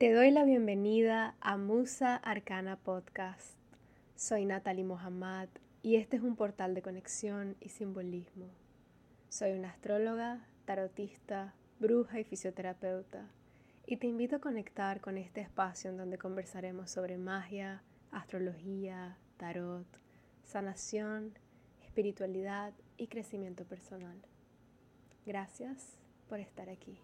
Te doy la bienvenida a Musa Arcana Podcast. Soy Natalie Mohammad y este es un portal de conexión y simbolismo. Soy una astróloga, tarotista, bruja y fisioterapeuta y te invito a conectar con este espacio en donde conversaremos sobre magia, astrología, tarot, sanación, espiritualidad y crecimiento personal. Gracias por estar aquí.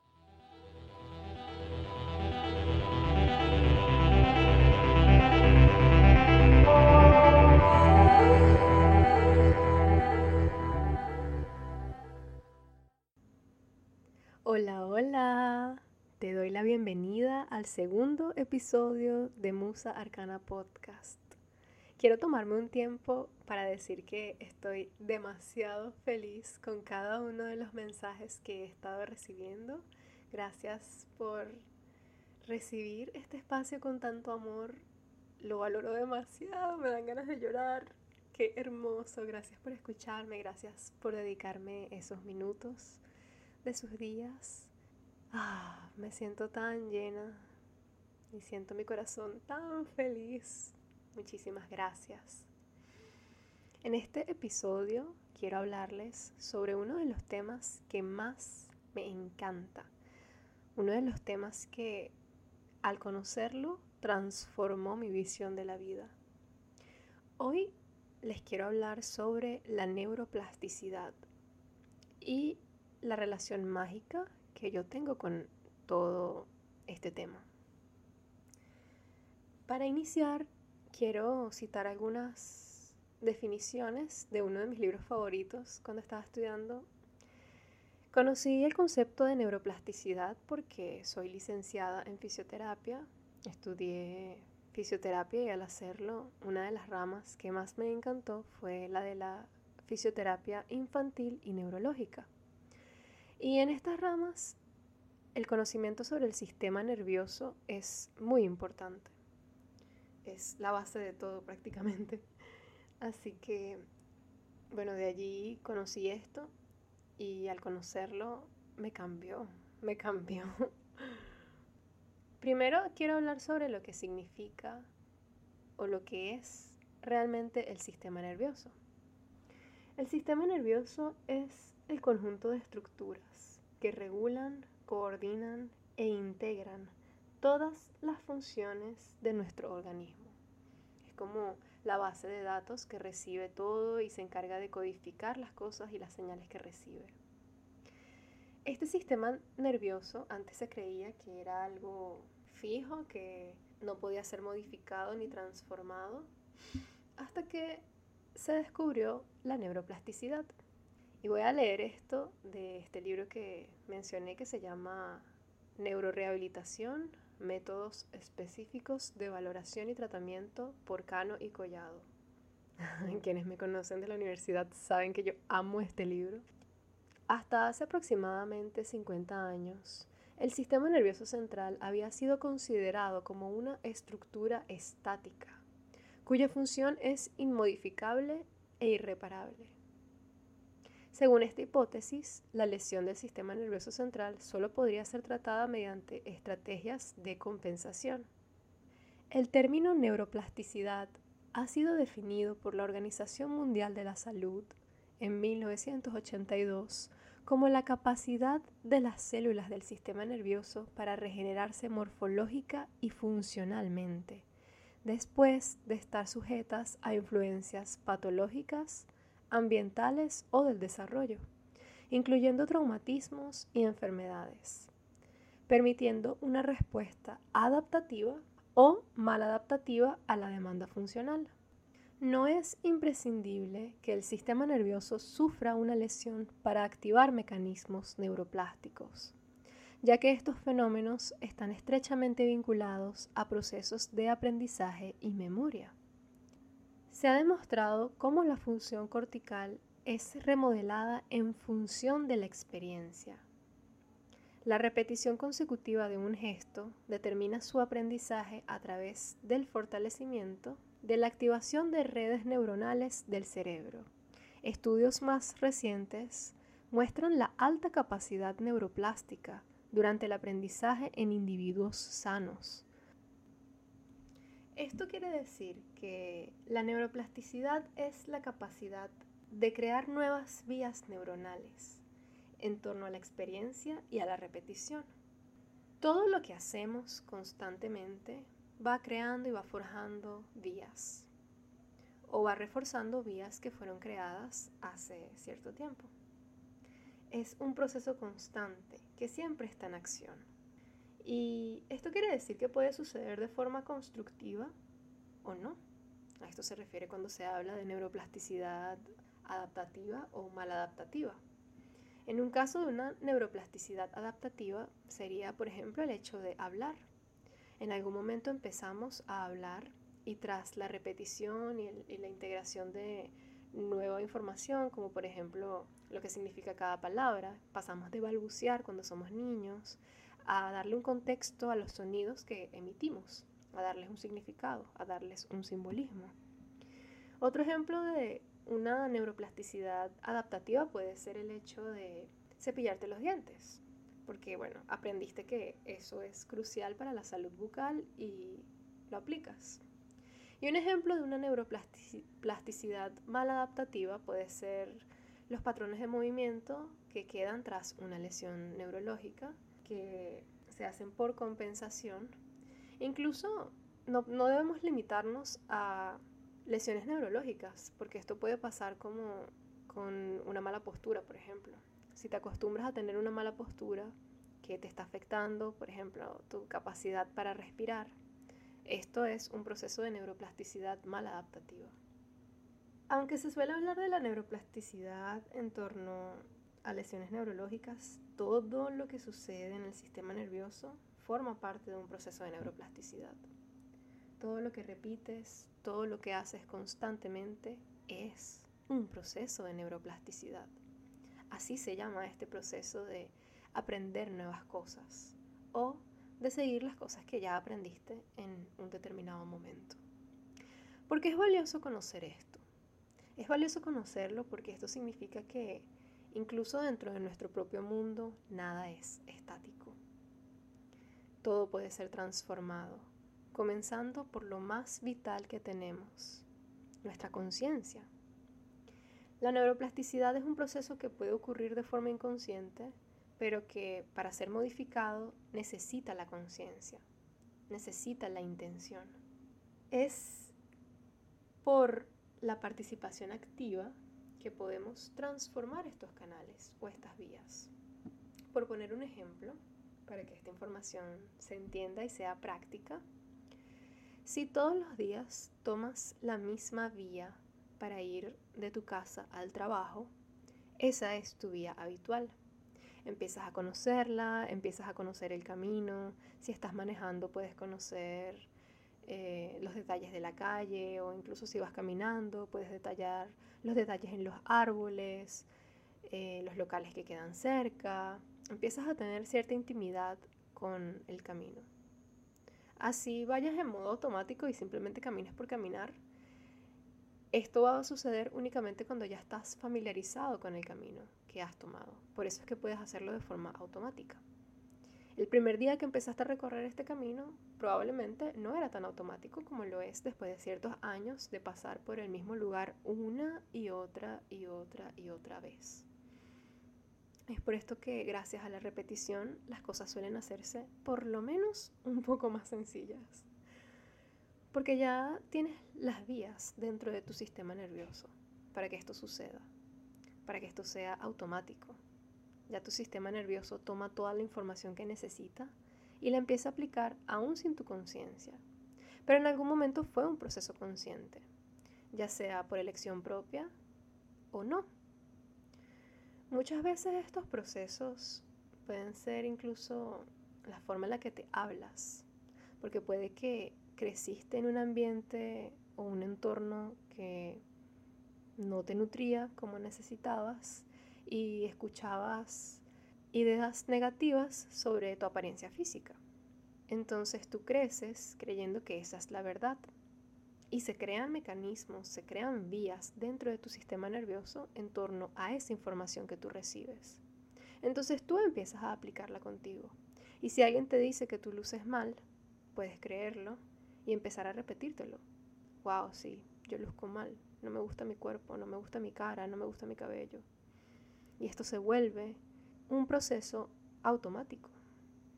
Hola, hola. Te doy la bienvenida al segundo episodio de Musa Arcana Podcast. Quiero tomarme un tiempo para decir que estoy demasiado feliz con cada uno de los mensajes que he estado recibiendo. Gracias por recibir este espacio con tanto amor. Lo valoro demasiado, me dan ganas de llorar. Qué hermoso. Gracias por escucharme, gracias por dedicarme esos minutos de sus días. Ah, me siento tan llena y siento mi corazón tan feliz. Muchísimas gracias. En este episodio quiero hablarles sobre uno de los temas que más me encanta. Uno de los temas que al conocerlo transformó mi visión de la vida. Hoy les quiero hablar sobre la neuroplasticidad y la relación mágica que yo tengo con todo este tema. Para iniciar, quiero citar algunas definiciones de uno de mis libros favoritos cuando estaba estudiando. Conocí el concepto de neuroplasticidad porque soy licenciada en fisioterapia, estudié fisioterapia y al hacerlo, una de las ramas que más me encantó fue la de la fisioterapia infantil y neurológica. Y en estas ramas, el conocimiento sobre el sistema nervioso es muy importante. Es la base de todo prácticamente. Así que, bueno, de allí conocí esto y al conocerlo me cambió, me cambió. Primero quiero hablar sobre lo que significa o lo que es realmente el sistema nervioso. El sistema nervioso es el conjunto de estructuras que regulan, coordinan e integran todas las funciones de nuestro organismo. Es como la base de datos que recibe todo y se encarga de codificar las cosas y las señales que recibe. Este sistema nervioso antes se creía que era algo fijo, que no podía ser modificado ni transformado, hasta que se descubrió la neuroplasticidad. Y voy a leer esto de este libro que mencioné que se llama Neurorehabilitación, métodos específicos de valoración y tratamiento por Cano y Collado. Quienes me conocen de la universidad saben que yo amo este libro. Hasta hace aproximadamente 50 años, el sistema nervioso central había sido considerado como una estructura estática, cuya función es inmodificable e irreparable. Según esta hipótesis, la lesión del sistema nervioso central solo podría ser tratada mediante estrategias de compensación. El término neuroplasticidad ha sido definido por la Organización Mundial de la Salud en 1982 como la capacidad de las células del sistema nervioso para regenerarse morfológica y funcionalmente, después de estar sujetas a influencias patológicas, ambientales o del desarrollo, incluyendo traumatismos y enfermedades, permitiendo una respuesta adaptativa o maladaptativa a la demanda funcional. No es imprescindible que el sistema nervioso sufra una lesión para activar mecanismos neuroplásticos, ya que estos fenómenos están estrechamente vinculados a procesos de aprendizaje y memoria. Se ha demostrado cómo la función cortical es remodelada en función de la experiencia. La repetición consecutiva de un gesto determina su aprendizaje a través del fortalecimiento de la activación de redes neuronales del cerebro. Estudios más recientes muestran la alta capacidad neuroplástica durante el aprendizaje en individuos sanos, Esto quiere decir que la neuroplasticidad es la capacidad de crear nuevas vías neuronales en torno a la experiencia y a la repetición. Todo lo que hacemos constantemente va creando y va forjando vías o va reforzando vías que fueron creadas hace cierto tiempo. Es un proceso constante que siempre está en acción. Y esto quiere decir que puede suceder de forma constructiva o no. A esto se refiere cuando se habla de neuroplasticidad adaptativa o maladaptativa. En un caso de una neuroplasticidad adaptativa sería, por ejemplo, el hecho de hablar. En algún momento empezamos a hablar y tras la repetición y, la integración de nueva información, como por ejemplo lo que significa cada palabra, pasamos de balbucear cuando somos niños a darle un contexto a los sonidos que emitimos, a darles un significado, a darles un simbolismo. Otro ejemplo de una neuroplasticidad adaptativa puede ser el hecho de cepillarte los dientes, porque bueno, aprendiste que eso es crucial para la salud bucal y lo aplicas. Y un ejemplo de una neuroplasticidad mal adaptativa puede ser los patrones de movimiento que quedan tras una lesión neurológica que se hacen por compensación. Incluso no, debemos limitarnos a lesiones neurológicas, porque esto puede pasar como con una mala postura, por ejemplo. Si te acostumbras a tener una mala postura que te está afectando, por ejemplo, tu capacidad para respirar, esto es un proceso de neuroplasticidad mal adaptativa. Aunque se suele hablar de la neuroplasticidad en torno a lesiones neurológicas, todo lo que sucede en el sistema nervioso forma parte de un proceso de neuroplasticidad. Todo lo que repites, todo lo que haces constantemente es un proceso de neuroplasticidad. Así se llama este proceso de aprender nuevas cosas o de seguir las cosas que ya aprendiste en un determinado momento. Porque es valioso conocer esto. Es valioso conocerlo porque esto significa que Incluso dentro de nuestro propio mundo, nada es estático. Todo puede ser transformado, comenzando por lo más vital que tenemos, nuestra conciencia. La neuroplasticidad es un proceso que puede ocurrir de forma inconsciente, pero que para ser modificado necesita la conciencia, necesita la intención. Es por la participación activa podemos transformar estos canales o estas vías. Por poner un ejemplo, para que esta información se entienda y sea práctica, si todos los días tomas la misma vía para ir de tu casa al trabajo, esa es tu vía habitual. Empiezas a conocerla, empiezas a conocer el camino, si estás manejando puedes conocer eh, los detalles de la calle o incluso si vas caminando puedes detallar los detalles en los árboles, eh, los locales que quedan cerca. Empiezas a tener cierta intimidad con el camino. Así vayas en modo automático y simplemente camines por caminar. Esto va a suceder únicamente cuando ya estás familiarizado con el camino que has tomado. Por eso es que puedes hacerlo de forma automática. El primer día que empezaste a recorrer este camino probablemente no era tan automático como lo es después de ciertos años de pasar por el mismo lugar una y otra y otra y otra vez. Es por esto que gracias a la repetición las cosas suelen hacerse por lo menos un poco más sencillas. Porque ya tienes las vías dentro de tu sistema nervioso para que esto suceda, para que esto sea automático. Ya tu sistema nervioso toma toda la información que necesita y la empieza a aplicar aún sin tu conciencia. Pero en algún momento fue un proceso consciente, ya sea por elección propia o no. Muchas veces estos procesos pueden ser incluso la forma en la que te hablas, porque puede que creciste en un ambiente o un entorno que no te nutría como necesitabas y escuchabas ideas negativas sobre tu apariencia física. Entonces tú creces creyendo que esa es la verdad y se crean mecanismos, se crean vías dentro de tu sistema nervioso en torno a esa información que tú recibes. Entonces tú empiezas a aplicarla contigo. Y si alguien te dice que tú luces mal, puedes creerlo y empezar a repetírtelo. Wow, sí, yo luzco mal, no me gusta mi cuerpo, no me gusta mi cara, no me gusta mi cabello. Y esto se vuelve un proceso automático,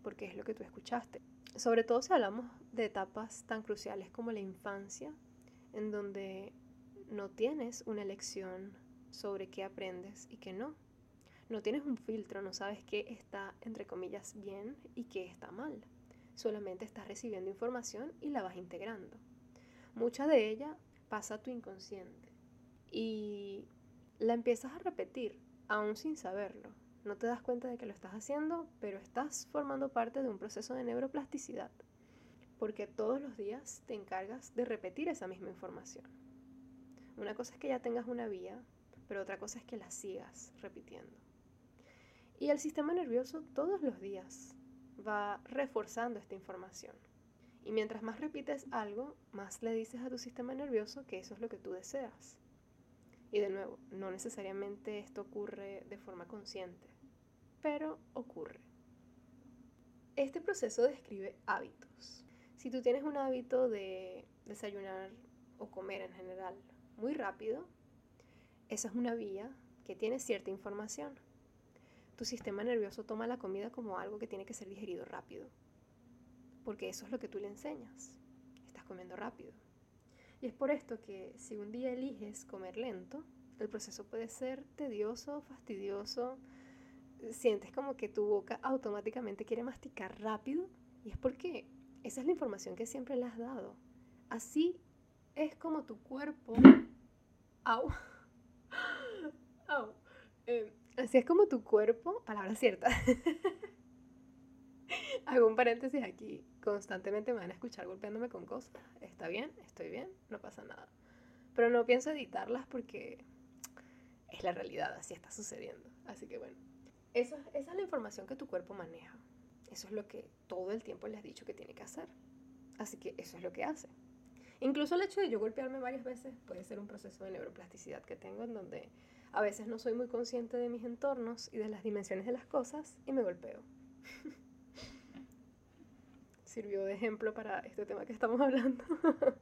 porque es lo que tú escuchaste. Sobre todo si hablamos de etapas tan cruciales como la infancia, en donde no tienes una elección sobre qué aprendes y qué no. No tienes un filtro, no sabes qué está, entre comillas, bien y qué está mal. Solamente estás recibiendo información y la vas integrando. Mucha de ella pasa a tu inconsciente y la empiezas a repetir, aún sin saberlo. No te das cuenta de que lo estás haciendo, pero estás formando parte de un proceso de neuroplasticidad, porque todos los días te encargas de repetir esa misma información. Una cosa es que ya tengas una vía, pero otra cosa es que la sigas repitiendo. Y el sistema nervioso todos los días va reforzando esta información. Y mientras más repites algo, más le dices a tu sistema nervioso que eso es lo que tú deseas. Y de nuevo, no necesariamente esto ocurre de forma consciente, pero ocurre. Este proceso describe hábitos. Si tú tienes un hábito de desayunar o comer en general muy rápido, esa es una vía que tiene cierta información. Tu sistema nervioso toma la comida como algo que tiene que ser digerido rápido, porque eso es lo que tú le enseñas. Estás comiendo rápido. Y es por esto que si un día eliges comer lento, el proceso puede ser tedioso, fastidioso, sientes como que tu boca automáticamente quiere masticar rápido, y es porque esa es la información que siempre le has dado. Así es como tu cuerpo... Au. Au. Eh, así es como tu cuerpo... Palabra cierta. Hago un paréntesis aquí. Constantemente me van a escuchar golpeándome con cosas. Está bien, estoy bien, no pasa nada. Pero no pienso editarlas porque es la realidad, así está sucediendo. Así que bueno, eso, esa es la información que tu cuerpo maneja. Eso es lo que todo el tiempo le has dicho que tiene que hacer. Así que eso es lo que hace. Incluso el hecho de yo golpearme varias veces puede ser un proceso de neuroplasticidad que tengo en donde a veces no soy muy consciente de mis entornos y de las dimensiones de las cosas y me golpeo. Sirvió de ejemplo para este tema que estamos hablando.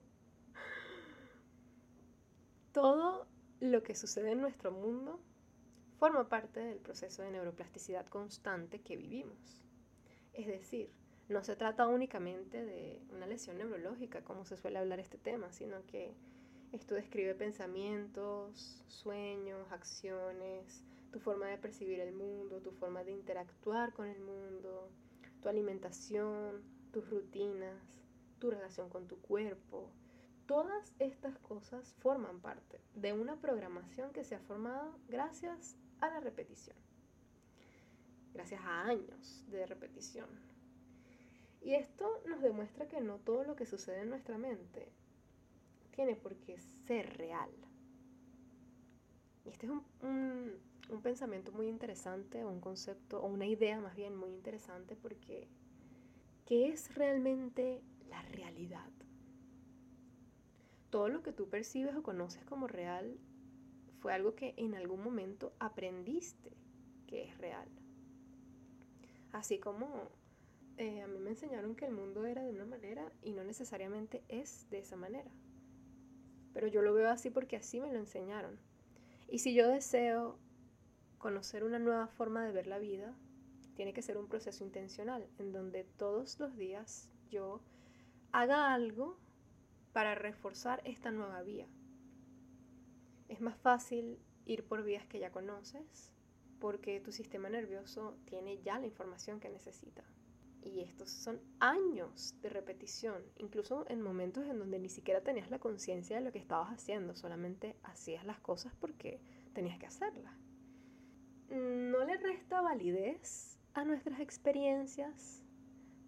Todo lo que sucede en nuestro mundo forma parte del proceso de neuroplasticidad constante que vivimos. Es decir, no se trata únicamente de una lesión neurológica, como se suele hablar este tema, sino que esto describe pensamientos, sueños, acciones, tu forma de percibir el mundo, tu forma de interactuar con el mundo, tu alimentación, tus rutinas, tu relación con tu cuerpo. Todas estas cosas forman parte de una programación que se ha formado gracias a la repetición, gracias a años de repetición. Y esto nos demuestra que no todo lo que sucede en nuestra mente tiene por qué ser real. Y este es un, un pensamiento muy interesante, un concepto, o una idea más bien muy interesante, porque ¿qué es realmente la realidad? Todo lo que tú percibes o conoces como real fue algo que en algún momento aprendiste que es real. Así como eh, a mí me enseñaron que el mundo era de una manera y no necesariamente es de esa manera. Pero yo lo veo así porque así me lo enseñaron. Y si yo deseo conocer una nueva forma de ver la vida, tiene que ser un proceso intencional, en donde todos los días yo haga algo para reforzar esta nueva vía. Es más fácil ir por vías que ya conoces, porque tu sistema nervioso tiene ya la información que necesita. Y estos son años de repetición, incluso en momentos en donde ni siquiera tenías la conciencia de lo que estabas haciendo, solamente hacías las cosas porque tenías que hacerlas. No le resta validez a nuestras experiencias,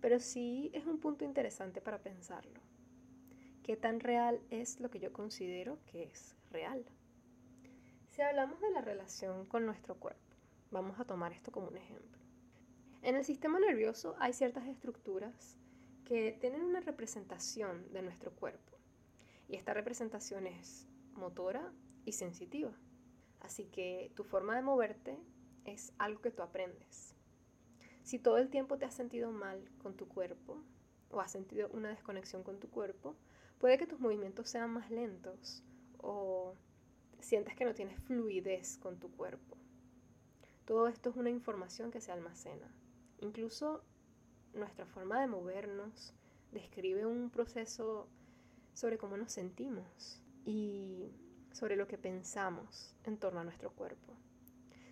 pero sí es un punto interesante para pensarlo. ¿Qué tan real es lo que yo considero que es real? Si hablamos de la relación con nuestro cuerpo, vamos a tomar esto como un ejemplo. En el sistema nervioso hay ciertas estructuras que tienen una representación de nuestro cuerpo. Y esta representación es motora y sensitiva. Así que tu forma de moverte es algo que tú aprendes. Si todo el tiempo te has sentido mal con tu cuerpo, o has sentido una desconexión con tu cuerpo, puede que tus movimientos sean más lentos o sientes que no tienes fluidez con tu cuerpo. Todo esto es una información que se almacena. Incluso nuestra forma de movernos describe un proceso sobre cómo nos sentimos y sobre lo que pensamos en torno a nuestro cuerpo.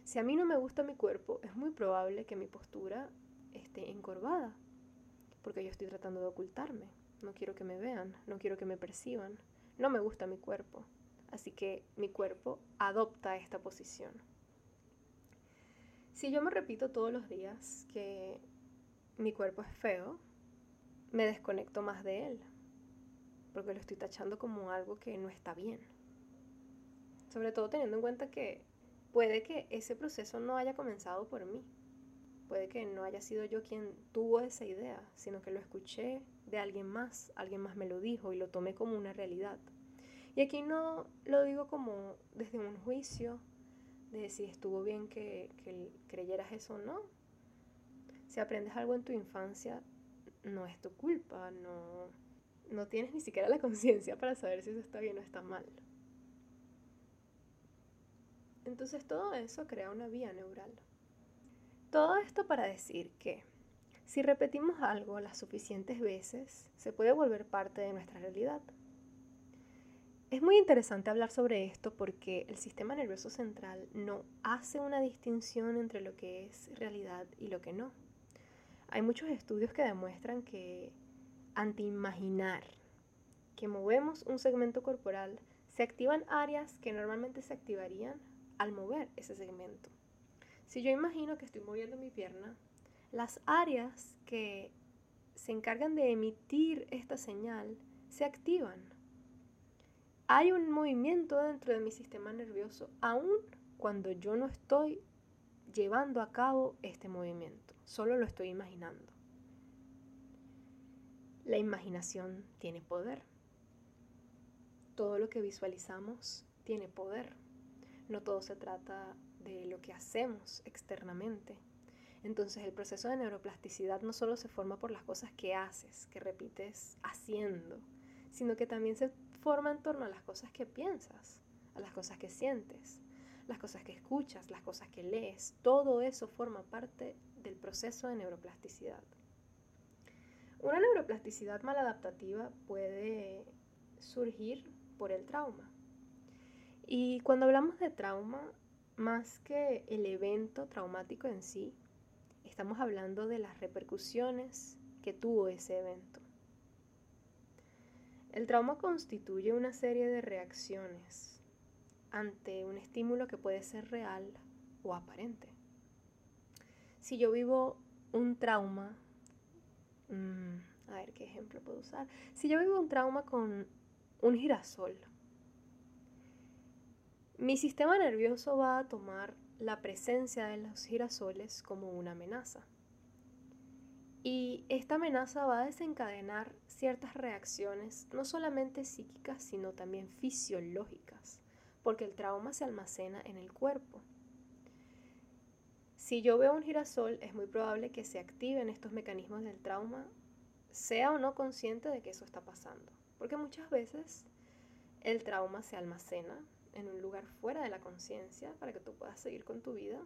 Si a mí no me gusta mi cuerpo, es muy probable que mi postura esté encorvada, porque yo estoy tratando de ocultarme. No quiero que me vean, no quiero que me perciban. No me gusta mi cuerpo, así que mi cuerpo adopta esta posición. Si yo me repito todos los días que mi cuerpo es feo, me desconecto más de él, porque lo estoy tachando como algo que no está bien. Sobre todo teniendo en cuenta que puede que ese proceso no haya comenzado por mí. Puede que no haya sido yo quien tuvo esa idea, sino que lo escuché de alguien más, alguien más me lo dijo y lo tomé como una realidad. Y aquí no lo digo como desde un juicio de si estuvo bien que, que creyeras eso o no. Si aprendes algo en tu infancia, no es tu culpa, no, no tienes ni siquiera la conciencia para saber si eso está bien o está mal. Entonces todo eso crea una vía neural. Todo esto para decir que si repetimos algo las suficientes veces, se puede volver parte de nuestra realidad. Es muy interesante hablar sobre esto porque el sistema nervioso central no hace una distinción entre lo que es realidad y lo que no. Hay muchos estudios que demuestran que ante imaginar que movemos un segmento corporal, se activan áreas que normalmente se activarían al mover ese segmento. Si yo imagino que estoy moviendo mi pierna, las áreas que se encargan de emitir esta señal se activan. Hay un movimiento dentro de mi sistema nervioso, aun cuando yo no estoy llevando a cabo este movimiento, solo lo estoy imaginando. La imaginación tiene poder. Todo lo que visualizamos tiene poder. No todo se trata de lo que hacemos externamente. Entonces el proceso de neuroplasticidad no solo se forma por las cosas que haces, que repites haciendo, sino que también se forma en torno a las cosas que piensas, a las cosas que sientes, las cosas que escuchas, las cosas que lees. Todo eso forma parte del proceso de neuroplasticidad. Una neuroplasticidad maladaptativa puede surgir por el trauma. Y cuando hablamos de trauma, más que el evento traumático en sí, estamos hablando de las repercusiones que tuvo ese evento. El trauma constituye una serie de reacciones ante un estímulo que puede ser real o aparente. Si yo vivo un trauma, mm, a ver qué ejemplo puedo usar. Si yo vivo un trauma con un girasol, mi sistema nervioso va a tomar la presencia de los girasoles como una amenaza. Y esta amenaza va a desencadenar ciertas reacciones, no solamente psíquicas, sino también fisiológicas, porque el trauma se almacena en el cuerpo. Si yo veo un girasol, es muy probable que se activen estos mecanismos del trauma, sea o no consciente de que eso está pasando, porque muchas veces el trauma se almacena en un lugar fuera de la conciencia para que tú puedas seguir con tu vida.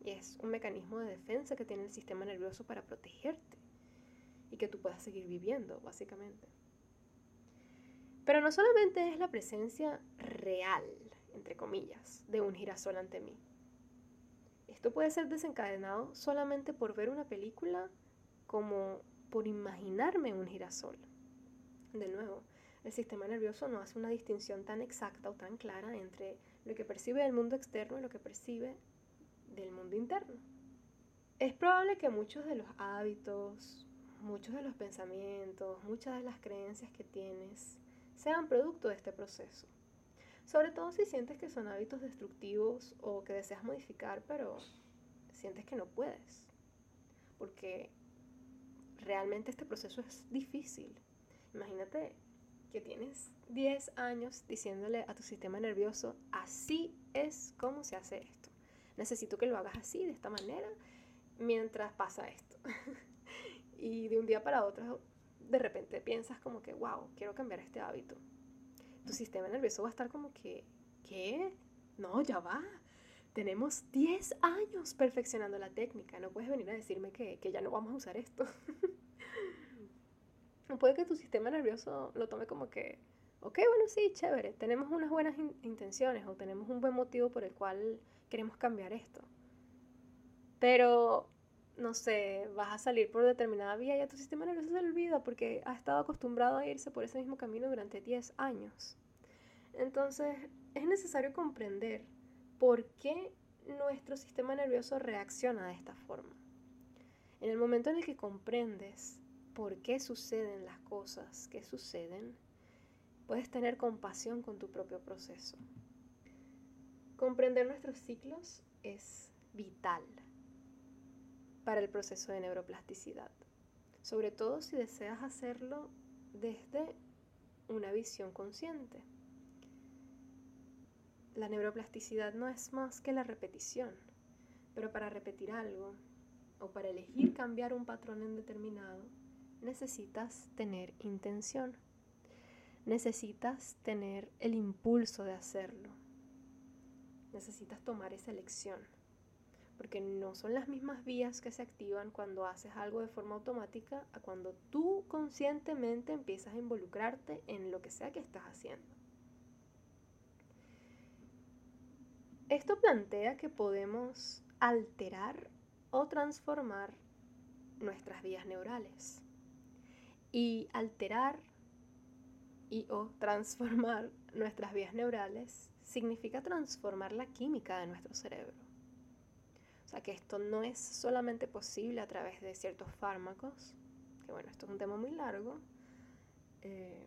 Y es un mecanismo de defensa que tiene el sistema nervioso para protegerte y que tú puedas seguir viviendo, básicamente. Pero no solamente es la presencia real, entre comillas, de un girasol ante mí. Esto puede ser desencadenado solamente por ver una película como por imaginarme un girasol. De nuevo, el sistema nervioso no hace una distinción tan exacta o tan clara entre lo que percibe del mundo externo y lo que percibe del mundo interno. Es probable que muchos de los hábitos, muchos de los pensamientos, muchas de las creencias que tienes sean producto de este proceso. Sobre todo si sientes que son hábitos destructivos o que deseas modificar, pero sientes que no puedes. Porque realmente este proceso es difícil. Imagínate que tienes 10 años diciéndole a tu sistema nervioso, así es como se hace esto. Necesito que lo hagas así, de esta manera, mientras pasa esto. y de un día para otro de repente piensas como que, wow, quiero cambiar este hábito. Tu sistema nervioso va a estar como que, ¿qué? No, ya va. Tenemos 10 años perfeccionando la técnica. No puedes venir a decirme que, que ya no vamos a usar esto. Puede que tu sistema nervioso lo tome como que, ok, bueno, sí, chévere, tenemos unas buenas intenciones o tenemos un buen motivo por el cual queremos cambiar esto. Pero, no sé, vas a salir por determinada vía y a tu sistema nervioso se le olvida porque ha estado acostumbrado a irse por ese mismo camino durante 10 años. Entonces, es necesario comprender por qué nuestro sistema nervioso reacciona de esta forma. En el momento en el que comprendes por qué suceden las cosas que suceden, puedes tener compasión con tu propio proceso. Comprender nuestros ciclos es vital para el proceso de neuroplasticidad, sobre todo si deseas hacerlo desde una visión consciente. La neuroplasticidad no es más que la repetición, pero para repetir algo o para elegir cambiar un patrón indeterminado, necesitas tener intención. Necesitas tener el impulso de hacerlo. Necesitas tomar esa elección. Porque no son las mismas vías que se activan cuando haces algo de forma automática a cuando tú conscientemente empiezas a involucrarte en lo que sea que estás haciendo. Esto plantea que podemos alterar o transformar nuestras vías neurales y alterar y o transformar nuestras vías neurales significa transformar la química de nuestro cerebro. O sea que esto no es solamente posible a través de ciertos fármacos, que bueno, esto es un tema muy largo, eh,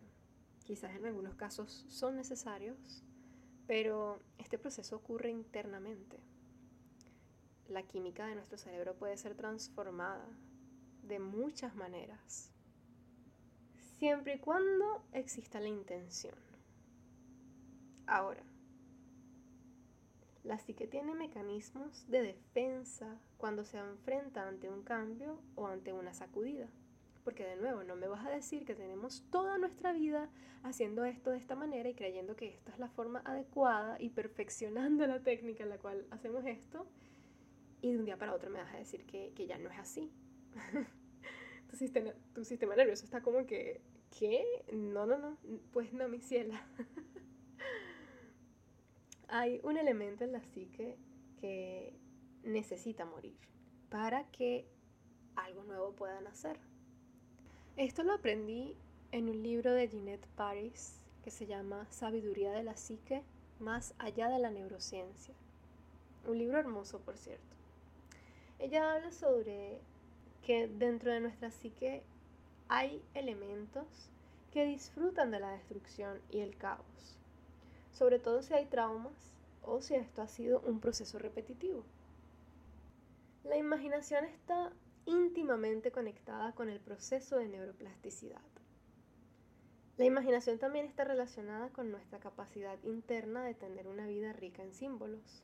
quizás en algunos casos son necesarios, pero este proceso ocurre internamente. La química de nuestro cerebro puede ser transformada de muchas maneras siempre y cuando exista la intención. Ahora, la psique tiene mecanismos de defensa cuando se enfrenta ante un cambio o ante una sacudida. Porque de nuevo, no me vas a decir que tenemos toda nuestra vida haciendo esto de esta manera y creyendo que esta es la forma adecuada y perfeccionando la técnica en la cual hacemos esto. Y de un día para otro me vas a decir que, que ya no es así. tu sistema, tu sistema nervioso está como que, ¿qué? No, no, no, pues no, mi ciela. Hay un elemento en la psique que necesita morir para que algo nuevo pueda nacer. Esto lo aprendí en un libro de Jeanette Paris que se llama Sabiduría de la Psique más allá de la neurociencia. Un libro hermoso, por cierto. Ella habla sobre que dentro de nuestra psique hay elementos que disfrutan de la destrucción y el caos, sobre todo si hay traumas o si esto ha sido un proceso repetitivo. La imaginación está íntimamente conectada con el proceso de neuroplasticidad. La imaginación también está relacionada con nuestra capacidad interna de tener una vida rica en símbolos.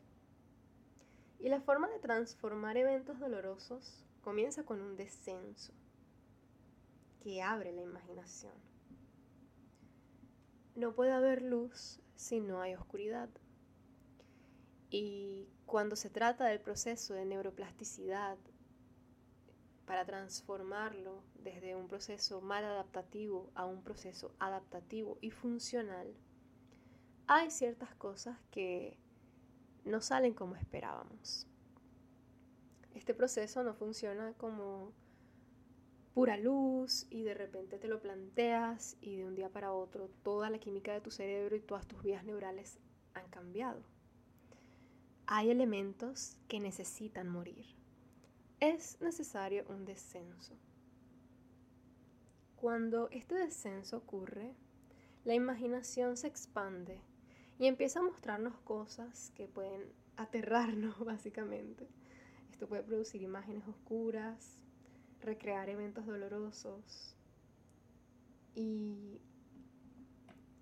Y la forma de transformar eventos dolorosos comienza con un descenso que abre la imaginación. No puede haber luz si no hay oscuridad. Y cuando se trata del proceso de neuroplasticidad, para transformarlo desde un proceso mal adaptativo a un proceso adaptativo y funcional, hay ciertas cosas que no salen como esperábamos. Este proceso no funciona como pura luz y de repente te lo planteas y de un día para otro toda la química de tu cerebro y todas tus vías neurales han cambiado. Hay elementos que necesitan morir. Es necesario un descenso. Cuando este descenso ocurre, la imaginación se expande y empieza a mostrarnos cosas que pueden aterrarnos básicamente. Esto puede producir imágenes oscuras, recrear eventos dolorosos. Y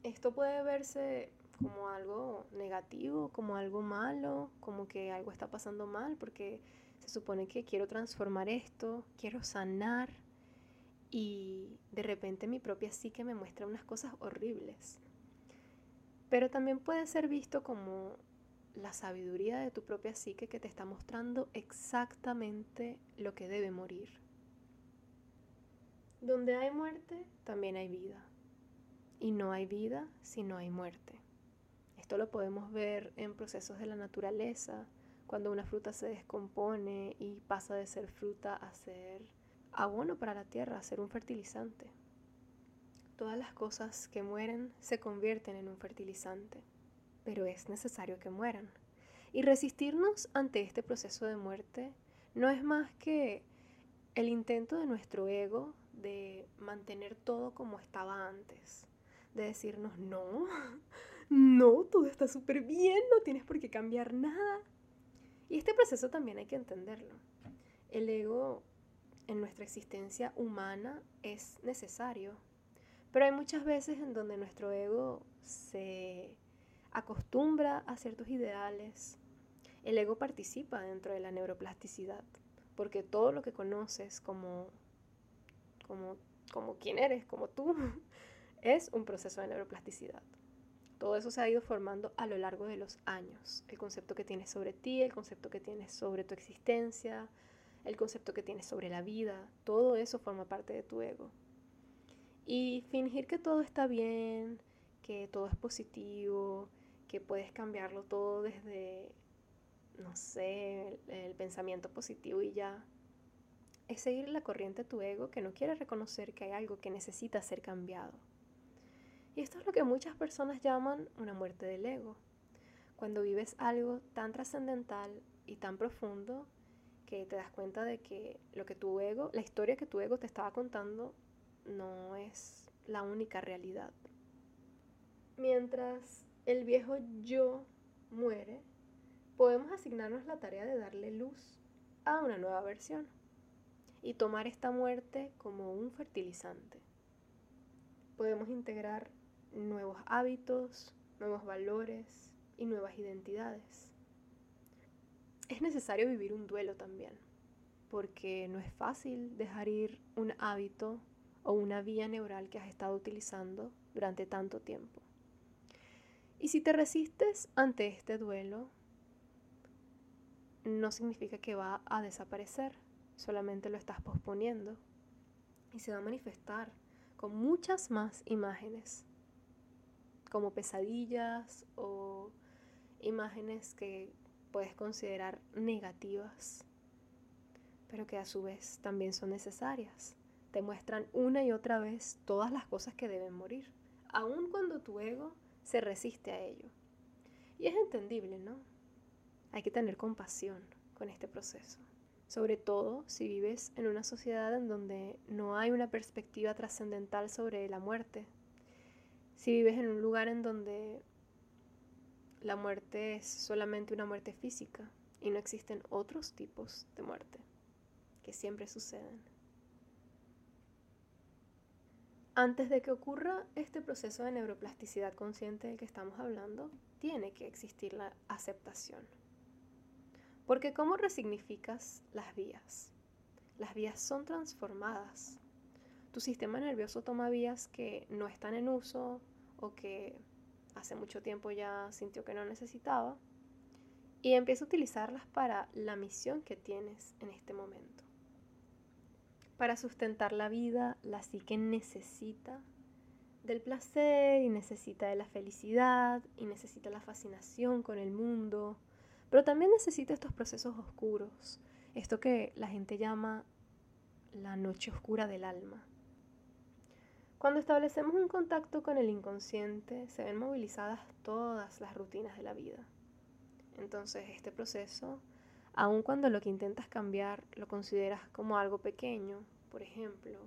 esto puede verse como algo negativo, como algo malo, como que algo está pasando mal, porque se supone que quiero transformar esto, quiero sanar. y de repente mi propia psique me muestra unas cosas horribles. Pero también puede ser visto como la sabiduría de tu propia psique que te está mostrando exactamente lo que debe morir. Donde hay muerte, también hay vida. Y no hay vida si no hay muerte. Esto lo podemos ver en procesos de la naturaleza, cuando una fruta se descompone y pasa de ser fruta a ser abono para la tierra, a ser un fertilizante. Todas las cosas que mueren se convierten en un fertilizante, pero es necesario que mueran. Y resistirnos ante este proceso de muerte no es más que el intento de nuestro ego de mantener todo como estaba antes, de decirnos, no, no, todo está súper bien, no tienes por qué cambiar nada. Y este proceso también hay que entenderlo. El ego en nuestra existencia humana es necesario, pero hay muchas veces en donde nuestro ego se acostumbra a ciertos ideales. El ego participa dentro de la neuroplasticidad, porque todo lo que conoces como como, como quién eres, como tú, es un proceso de neuroplasticidad. Todo eso se ha ido formando a lo largo de los años. El concepto que tienes sobre ti, el concepto que tienes sobre tu existencia, el concepto que tienes sobre la vida, todo eso forma parte de tu ego. Y fingir que todo está bien, que todo es positivo, que puedes cambiarlo todo desde, no sé, el pensamiento positivo y ya, es seguir la corriente de tu ego que no quiere reconocer que hay algo que necesita ser cambiado. Y esto es lo que muchas personas llaman una muerte del ego. Cuando vives algo tan trascendental y tan profundo que te das cuenta de que lo que tu ego, la historia que tu ego te estaba contando no es la única realidad. Mientras el viejo yo muere, podemos asignarnos la tarea de darle luz a una nueva versión y tomar esta muerte como un fertilizante. Podemos integrar nuevos hábitos, nuevos valores y nuevas identidades. Es necesario vivir un duelo también, porque no es fácil dejar ir un hábito o una vía neural que has estado utilizando durante tanto tiempo. Y si te resistes ante este duelo, no significa que va a desaparecer, solamente lo estás posponiendo y se va a manifestar con muchas más imágenes, como pesadillas o imágenes que puedes considerar negativas, pero que a su vez también son necesarias. Te muestran una y otra vez todas las cosas que deben morir, aun cuando tu ego se resiste a ello. Y es entendible, ¿no? Hay que tener compasión con este proceso sobre todo si vives en una sociedad en donde no hay una perspectiva trascendental sobre la muerte, si vives en un lugar en donde la muerte es solamente una muerte física y no existen otros tipos de muerte que siempre suceden. Antes de que ocurra este proceso de neuroplasticidad consciente del que estamos hablando, tiene que existir la aceptación. Porque ¿cómo resignificas las vías? Las vías son transformadas. Tu sistema nervioso toma vías que no están en uso o que hace mucho tiempo ya sintió que no necesitaba y empieza a utilizarlas para la misión que tienes en este momento. Para sustentar la vida, la psique necesita del placer y necesita de la felicidad y necesita la fascinación con el mundo pero también necesita estos procesos oscuros, esto que la gente llama la noche oscura del alma. Cuando establecemos un contacto con el inconsciente, se ven movilizadas todas las rutinas de la vida. Entonces, este proceso, aun cuando lo que intentas cambiar lo consideras como algo pequeño, por ejemplo,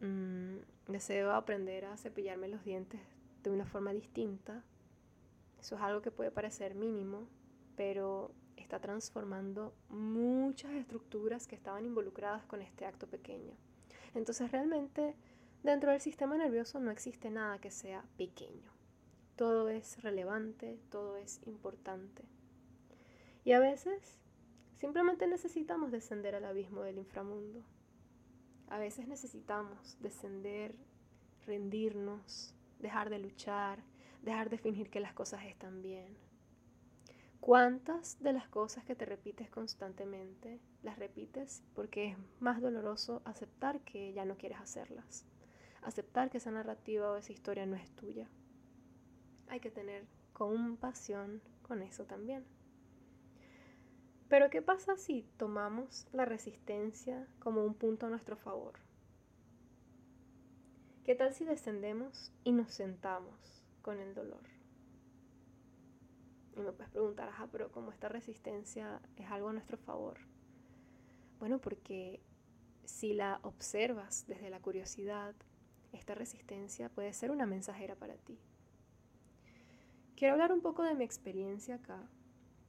mmm, deseo aprender a cepillarme los dientes de una forma distinta, eso es algo que puede parecer mínimo, pero está transformando muchas estructuras que estaban involucradas con este acto pequeño. Entonces realmente dentro del sistema nervioso no existe nada que sea pequeño. Todo es relevante, todo es importante. Y a veces simplemente necesitamos descender al abismo del inframundo. A veces necesitamos descender, rendirnos, dejar de luchar, dejar de fingir que las cosas están bien. ¿Cuántas de las cosas que te repites constantemente las repites porque es más doloroso aceptar que ya no quieres hacerlas? Aceptar que esa narrativa o esa historia no es tuya. Hay que tener compasión con eso también. Pero ¿qué pasa si tomamos la resistencia como un punto a nuestro favor? ¿Qué tal si descendemos y nos sentamos con el dolor? Y me puedes preguntar, ajá, pero como esta resistencia es algo a nuestro favor. Bueno, porque si la observas desde la curiosidad, esta resistencia puede ser una mensajera para ti. Quiero hablar un poco de mi experiencia acá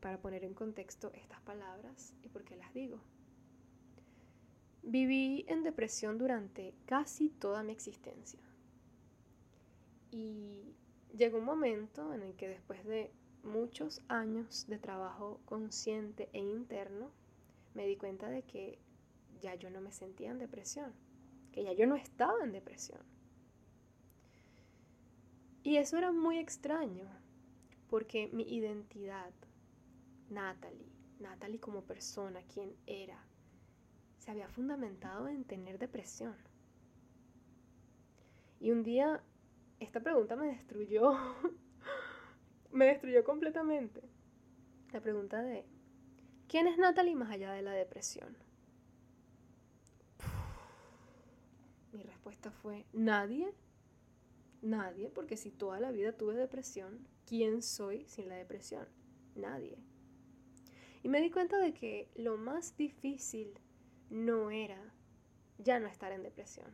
para poner en contexto estas palabras y por qué las digo. Viví en depresión durante casi toda mi existencia. Y llegó un momento en el que después de muchos años de trabajo consciente e interno, me di cuenta de que ya yo no me sentía en depresión, que ya yo no estaba en depresión. Y eso era muy extraño, porque mi identidad, Natalie, Natalie como persona, quien era, se había fundamentado en tener depresión. Y un día esta pregunta me destruyó, me destruyó completamente. La pregunta de, ¿quién es Natalie más allá de la depresión? Mi respuesta fue, nadie, nadie, porque si toda la vida tuve depresión, ¿quién soy sin la depresión? Nadie. Y me di cuenta de que lo más difícil no era ya no estar en depresión.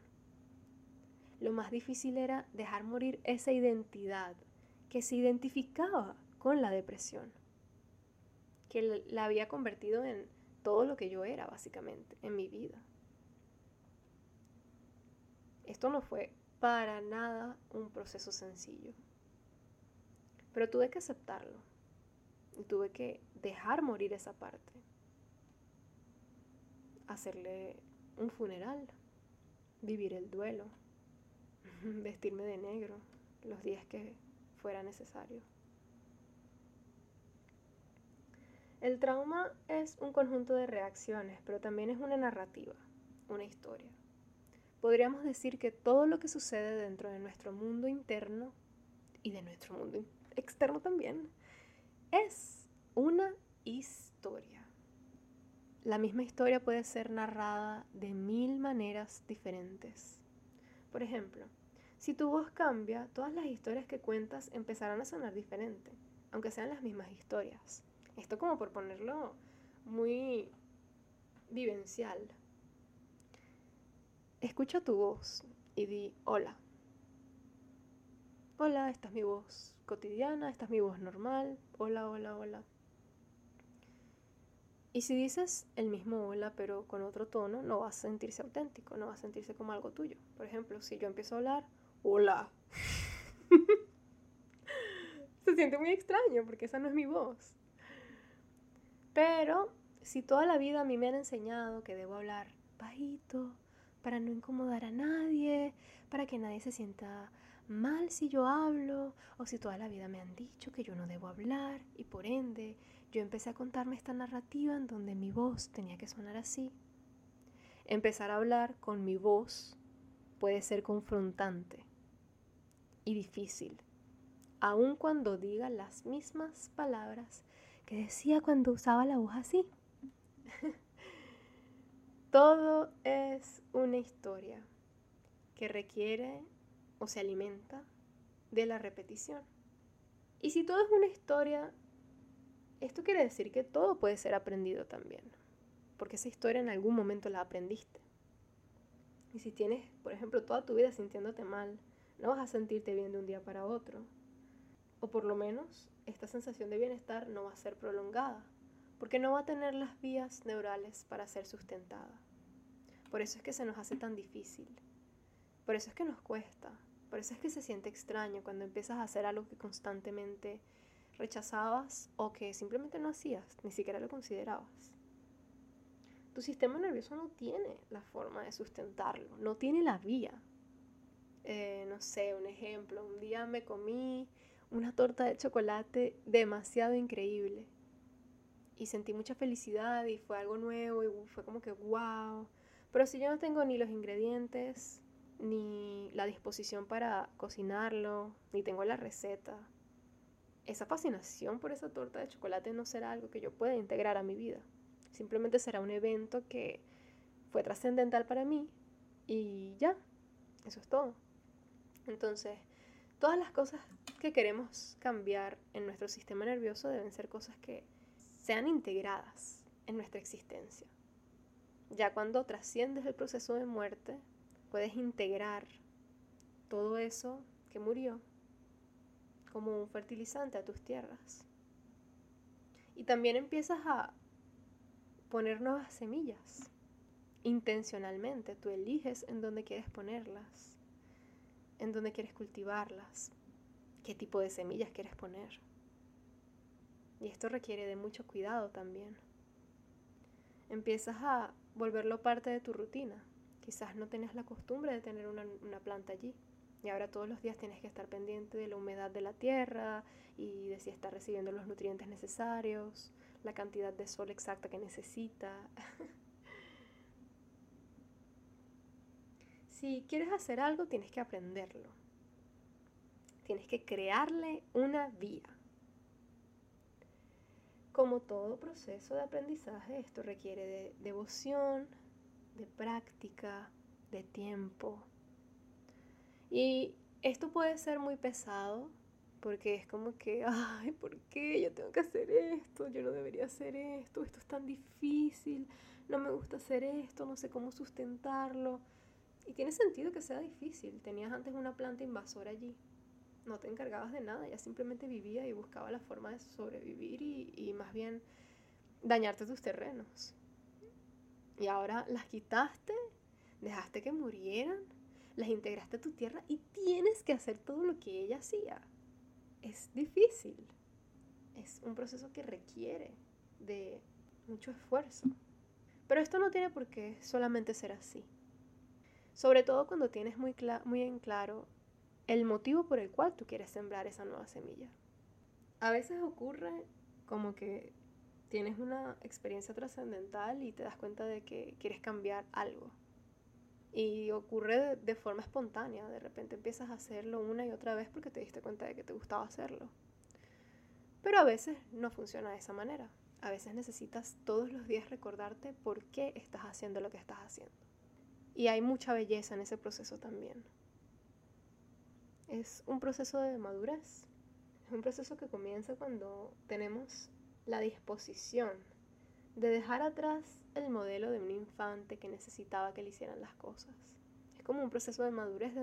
Lo más difícil era dejar morir esa identidad que se identificaba con la depresión, que la había convertido en todo lo que yo era básicamente en mi vida. Esto no fue para nada un proceso sencillo, pero tuve que aceptarlo y tuve que dejar morir esa parte. Hacerle un funeral, vivir el duelo, vestirme de negro los días que fuera necesario. El trauma es un conjunto de reacciones, pero también es una narrativa, una historia. Podríamos decir que todo lo que sucede dentro de nuestro mundo interno y de nuestro mundo externo también es una historia. La misma historia puede ser narrada de mil maneras diferentes. Por ejemplo, si tu voz cambia, todas las historias que cuentas empezarán a sonar diferente, aunque sean las mismas historias. Esto como por ponerlo muy vivencial. Escucha tu voz y di hola. Hola, esta es mi voz cotidiana, esta es mi voz normal. Hola, hola, hola. Y si dices el mismo hola pero con otro tono, no vas a sentirse auténtico, no vas a sentirse como algo tuyo. Por ejemplo, si yo empiezo a hablar, hola. Se siente muy extraño porque esa no es mi voz. Pero si toda la vida a mí me han enseñado que debo hablar bajito, para no incomodar a nadie, para que nadie se sienta mal si yo hablo, o si toda la vida me han dicho que yo no debo hablar, y por ende yo empecé a contarme esta narrativa en donde mi voz tenía que sonar así. Empezar a hablar con mi voz puede ser confrontante y difícil, aun cuando diga las mismas palabras que decía cuando usaba la voz así. Todo es una historia que requiere o se alimenta de la repetición. Y si todo es una historia, esto quiere decir que todo puede ser aprendido también, porque esa historia en algún momento la aprendiste. Y si tienes, por ejemplo, toda tu vida sintiéndote mal, no vas a sentirte bien de un día para otro. O por lo menos esta sensación de bienestar no va a ser prolongada, porque no va a tener las vías neurales para ser sustentada. Por eso es que se nos hace tan difícil. Por eso es que nos cuesta. Por eso es que se siente extraño cuando empiezas a hacer algo que constantemente rechazabas o que simplemente no hacías, ni siquiera lo considerabas. tu sistema nervioso no tiene la forma de sustentarlo, no tiene la vía. Eh, no sé, un ejemplo, un día me comí una torta de chocolate demasiado increíble y sentí mucha felicidad y fue algo nuevo y fue como que wow. Pero si yo no tengo ni los ingredientes, ni la disposición para cocinarlo, ni tengo la receta, esa fascinación por esa torta de chocolate no será algo que yo pueda integrar a mi vida. Simplemente será un evento que fue trascendental para mí y ya, eso es todo. Entonces, todas las cosas que queremos cambiar en nuestro sistema nervioso deben ser cosas que sean integradas en nuestra existencia. Ya cuando trasciendes el proceso de muerte, puedes integrar todo eso que murió como un fertilizante a tus tierras. Y también empiezas a poner nuevas semillas. Intencionalmente, tú eliges en dónde quieres ponerlas, en dónde quieres cultivarlas, qué tipo de semillas quieres poner. Y esto requiere de mucho cuidado también. Empiezas a volverlo parte de tu rutina. Quizás no tenías la costumbre de tener una, una planta allí. Y ahora todos los días tienes que estar pendiente de la humedad de la tierra y de si está recibiendo los nutrientes necesarios, la cantidad de sol exacta que necesita. si quieres hacer algo, tienes que aprenderlo. Tienes que crearle una vía. Como todo proceso de aprendizaje, esto requiere de devoción, de práctica, de tiempo. Y esto puede ser muy pesado porque es como que, ay, ¿por qué yo tengo que hacer esto? Yo no debería hacer esto, esto es tan difícil, no me gusta hacer esto, no sé cómo sustentarlo. Y tiene sentido que sea difícil. Tenías antes una planta invasora allí. No te encargabas de nada, ya simplemente vivía y buscaba la forma de sobrevivir y, y más bien dañarte tus terrenos. Y ahora las quitaste, dejaste que murieran, las integraste a tu tierra y tienes que hacer todo lo que ella hacía es difícil. Es un proceso que requiere de mucho esfuerzo. Pero esto no tiene por qué solamente ser así. Sobre todo cuando tienes muy, muy en claro el motivo por el cual tú quieres sembrar esa nueva semilla. A veces ocurre como que tienes una experiencia trascendental y te das cuenta de que quieres cambiar algo. Y ocurre de, forma espontánea, de repente empiezas a hacerlo una y otra vez porque te diste cuenta de que te gustaba hacerlo. Pero a veces no funciona de esa manera. A veces necesitas todos los días recordarte por qué estás haciendo lo que estás haciendo. Y hay mucha belleza en ese proceso también. Es un proceso de madurez. Es un proceso que comienza cuando tenemos la disposición de dejar atrás el modelo de un infante que necesitaba que le hicieran las cosas. Es como un proceso de madurez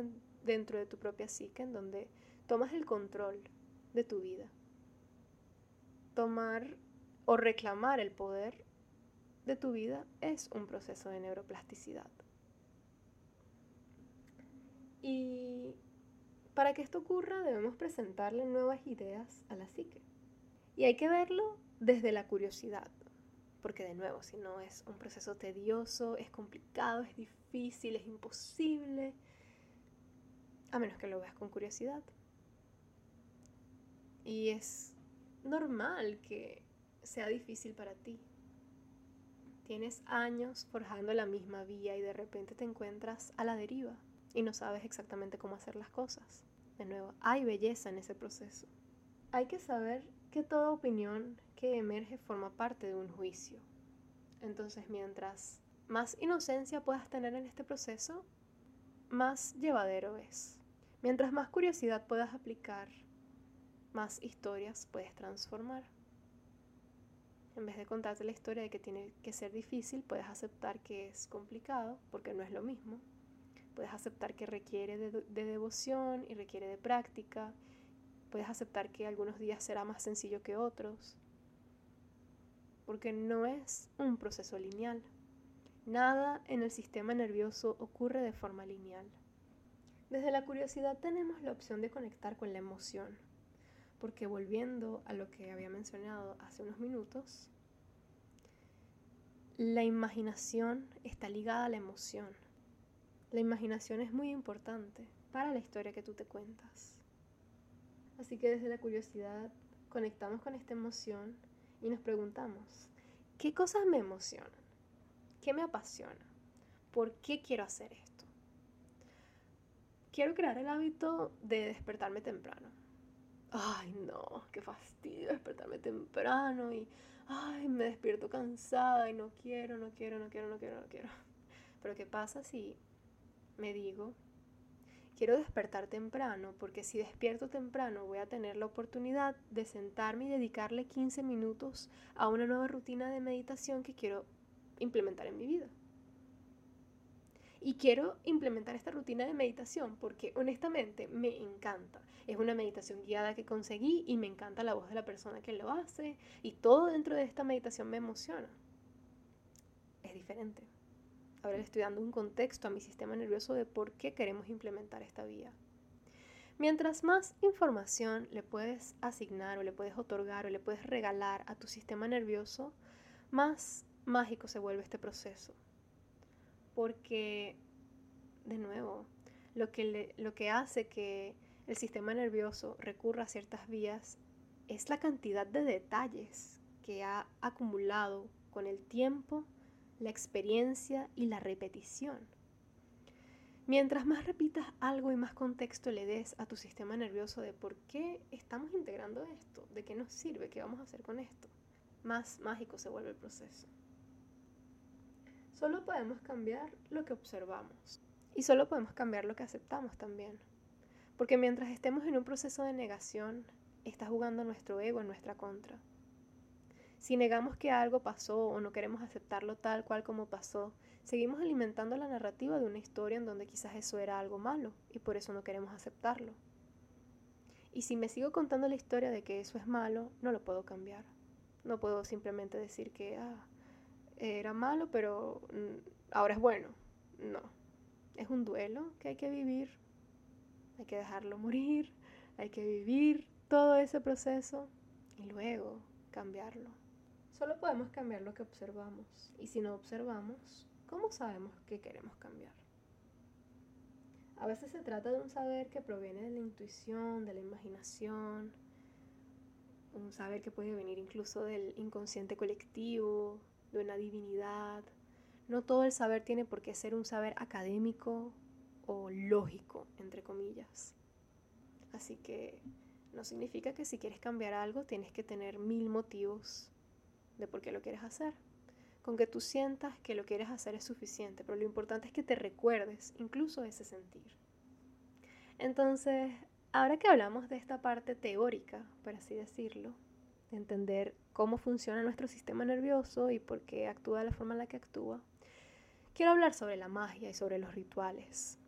dentro de tu propia psique en donde tomas el control de tu vida. Tomar o reclamar el poder de tu vida es un proceso de neuroplasticidad. Y para que esto ocurra debemos presentarle nuevas ideas a la psique. Y hay que verlo desde la curiosidad, porque de nuevo, si no es un proceso tedioso, es complicado, es difícil, es imposible, a menos que lo veas con curiosidad. Y es normal que sea difícil para ti. Tienes años forjando la misma vía y de repente te encuentras a la deriva y no sabes exactamente cómo hacer las cosas. De nuevo, hay belleza en ese proceso. Hay que saber que toda opinión que emerge forma parte de un juicio. Entonces, mientras más inocencia puedas tener en este proceso, más llevadero es. Mientras más curiosidad puedas aplicar, más historias puedes transformar. En vez de contarte la historia de que tiene que ser difícil, puedes aceptar que es complicado, porque no es lo mismo. Puedes aceptar que requiere de, de devoción y requiere de práctica. Puedes aceptar que algunos días será más sencillo que otros porque no es un proceso lineal. Nada en el sistema nervioso ocurre de forma lineal. Desde la curiosidad tenemos la opción de conectar con la emoción, porque volviendo a lo que había mencionado hace unos minutos, la imaginación está ligada a la emoción. La imaginación es muy importante para la historia que tú te cuentas. Así que desde la curiosidad conectamos con esta emoción y nos preguntamos, ¿qué cosas me emocionan? ¿Qué me apasiona? ¿Por qué quiero hacer esto? Quiero crear el hábito de despertarme temprano. Ay, no, qué fastidio despertarme temprano y ay, me despierto cansada y no quiero, no quiero, no quiero, no quiero, no quiero. Pero ¿qué pasa si me digo, quiero despertar temprano porque si despierto temprano voy a tener la oportunidad de sentarme y dedicarle 15 minutos a una nueva rutina de meditación que quiero implementar en mi vida? Y quiero implementar esta rutina de meditación porque honestamente me encanta. Es una meditación guiada que conseguí y me encanta la voz de la persona que lo hace y todo dentro de esta meditación me emociona. Es diferente. Dando un contexto a mi sistema nervioso de por qué queremos implementar esta vía. Mientras más información le puedes asignar o le puedes otorgar o le puedes regalar a tu sistema nervioso, más mágico se vuelve este proceso porque, de nuevo, lo que, lo que hace que el sistema nervioso recurra a ciertas vías es la cantidad de detalles que ha acumulado con el tiempo, la experiencia y la repetición. Mientras más repitas algo y más contexto le des a tu sistema nervioso de por qué estamos integrando esto, de qué nos sirve, qué vamos a hacer con esto, más mágico se vuelve el proceso. Solo podemos cambiar lo que observamos y solo podemos cambiar lo que aceptamos también. Porque mientras estemos en un proceso de negación, está jugando nuestro ego en nuestra contra. Si negamos que algo pasó o no queremos aceptarlo tal cual como pasó, seguimos alimentando la narrativa de una historia en donde quizás eso era algo malo y por eso no queremos aceptarlo. Y si me sigo contando la historia de que eso es malo, no lo puedo cambiar. No puedo simplemente decir que, ah, era malo, pero mm, ahora es bueno. No. Es un duelo que hay que vivir. Hay que dejarlo morir. Hay que vivir todo ese proceso y luego cambiarlo. Solo podemos cambiar lo que observamos. Y si no observamos, ¿cómo sabemos qué queremos cambiar? A veces se trata de un saber que proviene de la intuición, de la imaginación, un saber que puede venir incluso del inconsciente colectivo, de una divinidad. No todo el saber tiene por qué ser un saber académico o lógico, entre comillas. Así que no significa que si quieres cambiar algo tienes que tener mil motivos de por qué lo quieres hacer. Con que tú sientas que lo quieres hacer es suficiente, pero lo importante es que te recuerdes incluso ese sentir. Entonces, ahora que hablamos de esta parte teórica, por así decirlo, de entender cómo funciona nuestro sistema nervioso y por qué actúa de la forma en la que actúa, quiero hablar sobre la magia y sobre los rituales.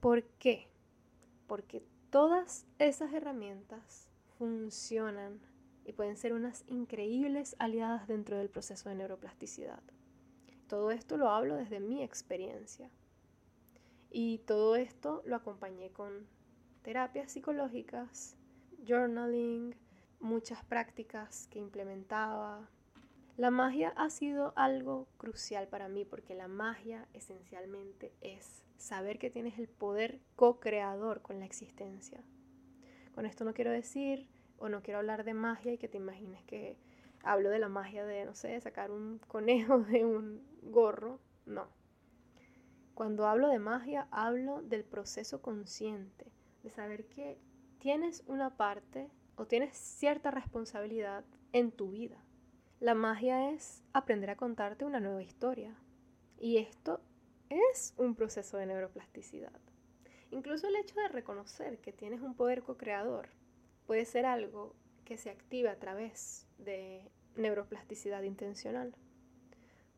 ¿Por qué? Porque todas esas herramientas funcionan y pueden ser unas increíbles aliadas dentro del proceso de neuroplasticidad. Todo esto lo hablo desde mi experiencia. Y todo esto lo acompañé con terapias psicológicas, journaling, muchas prácticas que implementaba. La magia ha sido algo crucial para mí porque la magia esencialmente es saber que tienes el poder co-creador con la existencia. Con esto no quiero decir o no quiero hablar de magia y que te imagines que hablo de la magia de, no sé, sacar un conejo de un gorro. No. Cuando hablo de magia, hablo del proceso consciente, de saber que tienes una parte o tienes cierta responsabilidad en tu vida. La magia es aprender a contarte una nueva historia. Y esto es un proceso de neuroplasticidad. Incluso el hecho de reconocer que tienes un poder co-creador puede ser algo que se active a través de neuroplasticidad intencional.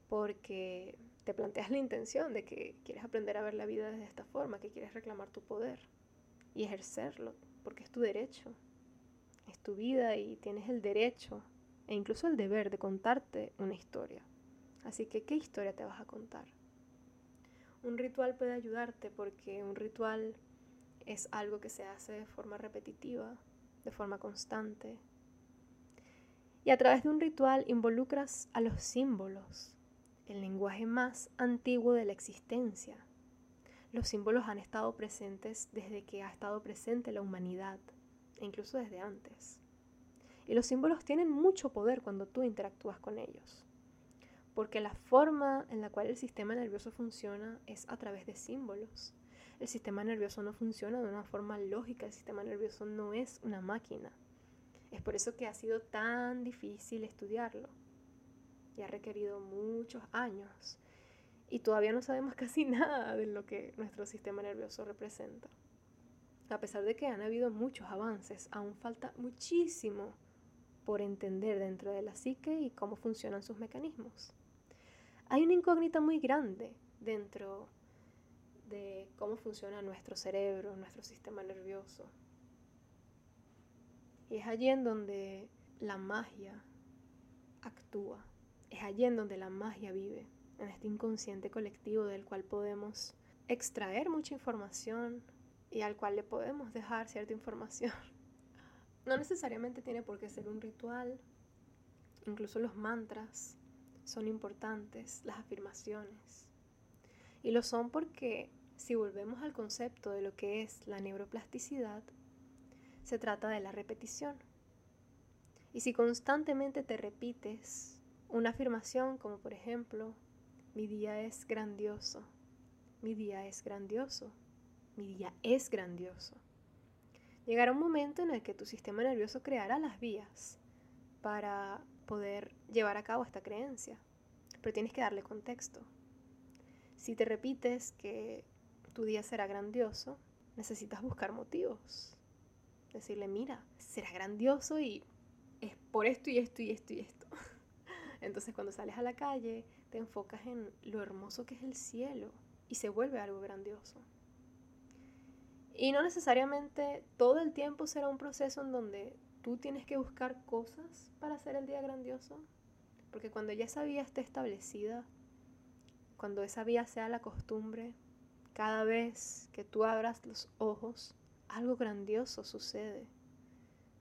Porque te planteas la intención de que quieres aprender a ver la vida de esta forma, que quieres reclamar tu poder y ejercerlo, porque es tu derecho es tu vida y tienes el derecho e incluso el deber de contarte una historia. Así que, ¿qué historia te vas a contar? Un ritual puede ayudarte porque un ritual es algo que se hace de forma repetitiva, de forma constante. Y a través de un ritual involucras a los símbolos, el lenguaje más antiguo de la existencia. Los símbolos han estado presentes desde que ha estado presente la humanidad, e incluso desde antes. Y los símbolos tienen mucho poder cuando tú interactúas con ellos, porque la forma en la cual el sistema nervioso funciona es a través de símbolos. El sistema nervioso no funciona de una forma lógica, el sistema nervioso no es una máquina. Es por eso que ha sido tan difícil estudiarlo y ha requerido muchos años y todavía no sabemos casi nada de lo que nuestro sistema nervioso representa. A pesar de que han habido muchos avances, aún falta muchísimo por entender dentro de la psique y cómo funcionan sus mecanismos. Hay una incógnita muy grande dentro de cómo funciona nuestro cerebro, nuestro sistema nervioso, y es allí en donde la magia actúa. Es allí en donde la magia vive, en este inconsciente colectivo del cual podemos extraer mucha información y al cual le podemos dejar cierta información. No necesariamente tiene por qué ser un ritual, incluso los mantras son importantes, las afirmaciones. Y lo son porque si volvemos al concepto de lo que es la neuroplasticidad, se trata de la repetición. Y si constantemente te repites una afirmación como por ejemplo, mi día es grandioso, mi día es grandioso, mi día es grandioso, llegará un momento en el que tu sistema nervioso creará las vías para poder llevar a cabo esta creencia, pero tienes que darle contexto. Si te repites que tu día será grandioso, necesitas buscar motivos decirle, mira, será grandioso y es por esto y esto y esto y esto. Entonces cuando sales a la calle te enfocas en lo hermoso que es el cielo y se vuelve algo grandioso. Y no necesariamente todo el tiempo será un proceso en donde tú tienes que buscar cosas para hacer el día grandioso, porque cuando ya esa vía esté establecida, cuando esa vía sea la costumbre, cada vez que tú abras los ojos, algo grandioso sucede,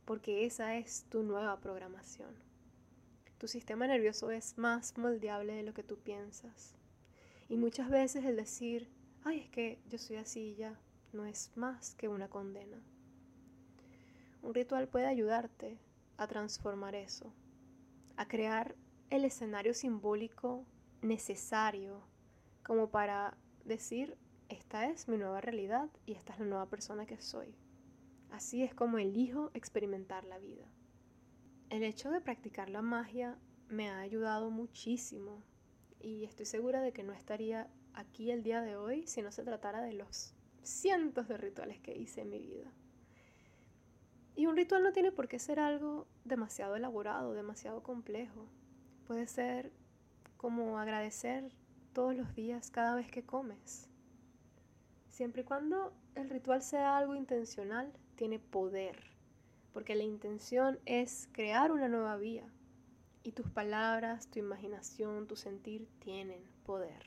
porque esa es tu nueva programación. Tu sistema nervioso es más moldeable de lo que tú piensas. Y muchas veces el decir, ay, es que yo soy así ya, no es más que una condena. Un ritual puede ayudarte a transformar eso, a crear el escenario simbólico necesario como para decir, esta es mi nueva realidad y esta es la nueva persona que soy. Así es como elijo experimentar la vida. El hecho de practicar la magia me ha ayudado muchísimo y estoy segura de que no estaría aquí el día de hoy si no se tratara de los cientos de rituales que hice en mi vida. Y un ritual no tiene por qué ser algo demasiado elaborado, demasiado complejo. Puede ser como agradecer todos los días cada vez que comes Siempre y cuando el ritual sea algo intencional, tiene poder, porque la intención es crear una nueva vía y tus palabras, tu imaginación, tu sentir tienen poder.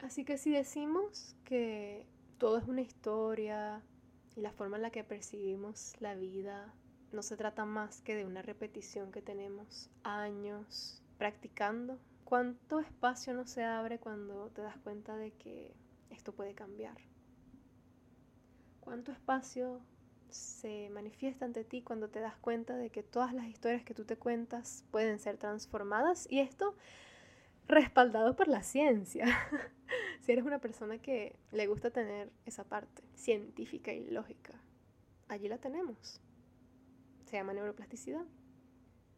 Así que si decimos que todo es una historia y la forma en la que percibimos la vida no se trata más que de una repetición que tenemos años practicando, ¿cuánto espacio no se abre cuando te das cuenta de que esto puede cambiar. ¿Cuánto espacio se manifiesta ante ti cuando te das cuenta de que todas las historias que tú te cuentas pueden ser transformadas? Y esto respaldado por la ciencia. si eres una persona que le gusta tener esa parte científica y lógica, allí la tenemos. Se llama neuroplasticidad.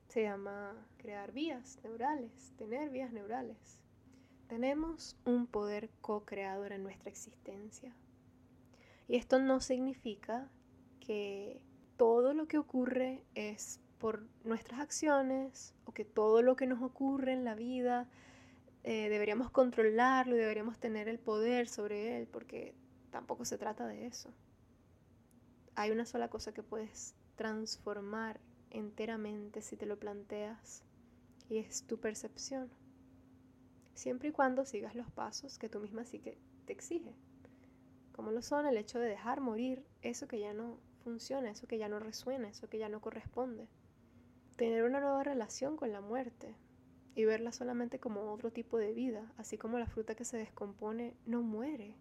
Se llama crear vías neurales, tener vías neurales. Tenemos un poder co-creador en nuestra existencia. Y esto no significa que todo lo que ocurre es por nuestras acciones o que todo lo que nos ocurre en la vida eh, deberíamos controlarlo y deberíamos tener el poder sobre él, porque tampoco se trata de eso. Hay una sola cosa que puedes transformar enteramente si te lo planteas y es tu percepción siempre y cuando sigas los pasos que tú misma sí que te exige, como lo son el hecho de dejar morir eso que ya no funciona, eso que ya no resuena, eso que ya no corresponde. tener una nueva relación con la muerte y verla solamente como otro tipo de vida, así como la fruta que se descompone no muere,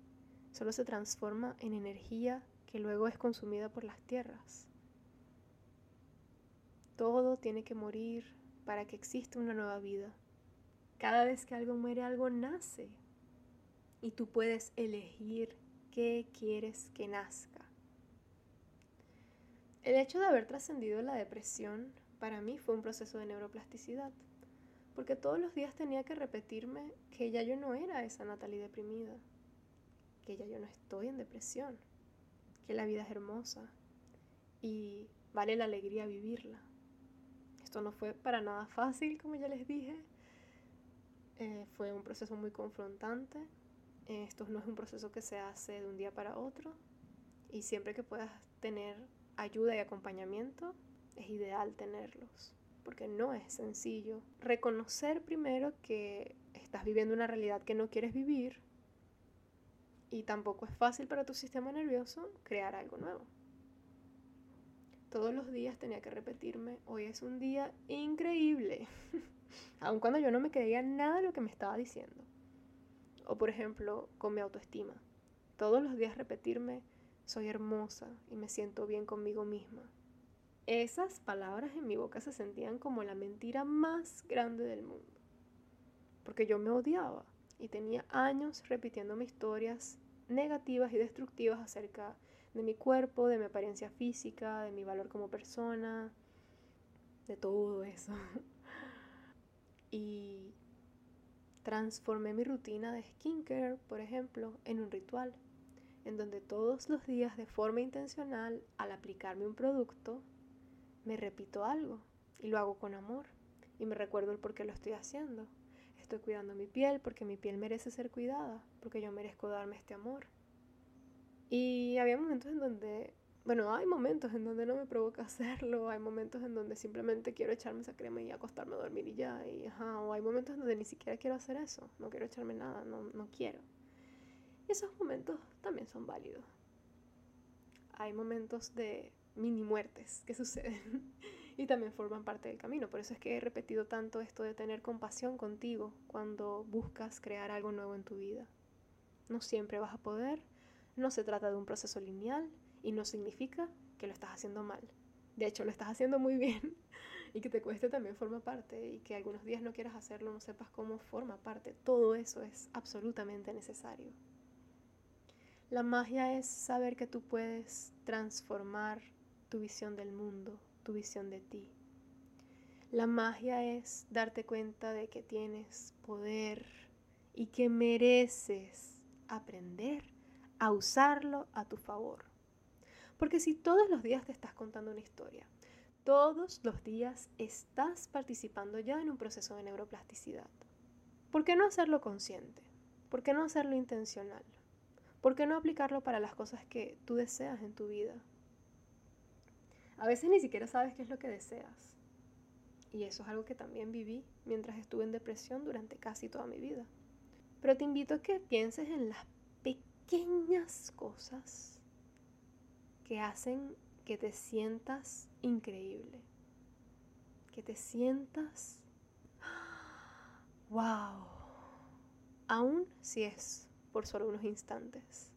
solo se transforma en energía que luego es consumida por las tierras. Todo tiene que morir para que exista una nueva vida. Cada vez que algo muere, algo nace. Y tú puedes elegir qué quieres que nazca. El hecho de haber trascendido la depresión para mí fue un proceso de neuroplasticidad, porque todos los días tenía que repetirme que ya yo no era esa Natalie deprimida, que ya yo no estoy en depresión, que la vida es hermosa y vale la alegría vivirla. Esto no fue para nada fácil, como ya les dije. Eh, fue un proceso muy confrontante. esto no es un proceso que se hace de un día para otro. Y siempre que puedas tener ayuda y acompañamiento, es ideal tenerlos. Porque no es sencillo. Reconocer primero que estás viviendo una realidad que no quieres vivir. Y tampoco es fácil para tu sistema nervioso crear algo nuevo. Todos los días tenía que repetirme, hoy es un día increíble, aun cuando yo no me creía nada de lo que me estaba diciendo. O por ejemplo, con mi autoestima. Todos los días repetirme, soy hermosa y me siento bien conmigo misma. Esas palabras en mi boca se sentían como la mentira más grande del mundo. Porque yo me odiaba y tenía años repitiéndome historias negativas y destructivas acerca de mi cuerpo, de mi apariencia física, de mi valor como persona, de todo eso. y transformé mi rutina de skincare, por ejemplo, en un ritual, en donde todos los días de forma intencional, al aplicarme un producto, me repito algo y lo hago con amor y me recuerdo el por qué lo estoy haciendo. Estoy cuidando mi piel porque mi piel merece ser cuidada, porque yo merezco darme este amor. Y había momentos en donde, bueno, hay momentos en donde no me provoca hacerlo, hay momentos en donde simplemente quiero echarme esa crema y acostarme a dormir y ya, y o hay momentos en donde ni siquiera quiero hacer eso, no quiero echarme nada, no, no quiero. Esos momentos también son válidos. Hay momentos de mini muertes que suceden y también forman parte del camino. Por eso es que he repetido tanto esto de tener compasión contigo cuando buscas crear algo nuevo en tu vida. No siempre vas a poder, no se trata de un proceso lineal y no significa que lo estás haciendo mal. De hecho, lo estás haciendo muy bien y que te cueste también forma parte y que algunos días no quieras hacerlo, no sepas cómo forma parte. Todo eso es absolutamente necesario. La magia es saber que tú puedes transformar tu visión del mundo, tu visión de ti. La magia es darte cuenta de que tienes poder y que mereces aprender a usarlo a tu favor. Porque si todos los días te estás contando una historia, todos los días estás participando ya en un proceso de neuroplasticidad. ¿Por qué no hacerlo consciente? ¿Por qué no hacerlo intencional? ¿Por qué no aplicarlo para las cosas que tú deseas en tu vida? A veces ni siquiera sabes qué es lo que deseas. Y eso es algo que también viví mientras estuve en depresión durante casi toda mi vida. Pero te invito a que pienses en las pequeñas cosas que hacen que te sientas increíble. Que te sientas, wow, aún si es por solo unos instantes.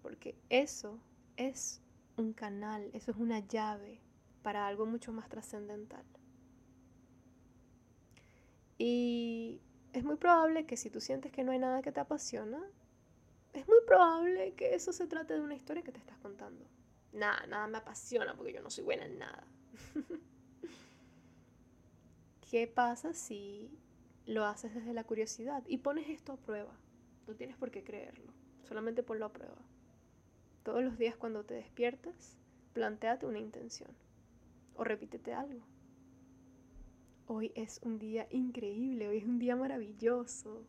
Porque eso es un canal, eso es una llave para algo mucho más trascendental. Y es muy probable que si tú sientes que no hay nada que te apasiona, es muy probable que eso se trate de una historia que te estás contando. Nada, nada me apasiona porque yo no soy buena en nada. ¿Qué pasa si lo haces desde la curiosidad y pones esto a prueba? No tienes por qué creerlo, solamente ponlo a prueba. Todos los días cuando te despiertas, planteate una intención o repítete algo. Hoy es un día increíble, hoy es un día maravilloso.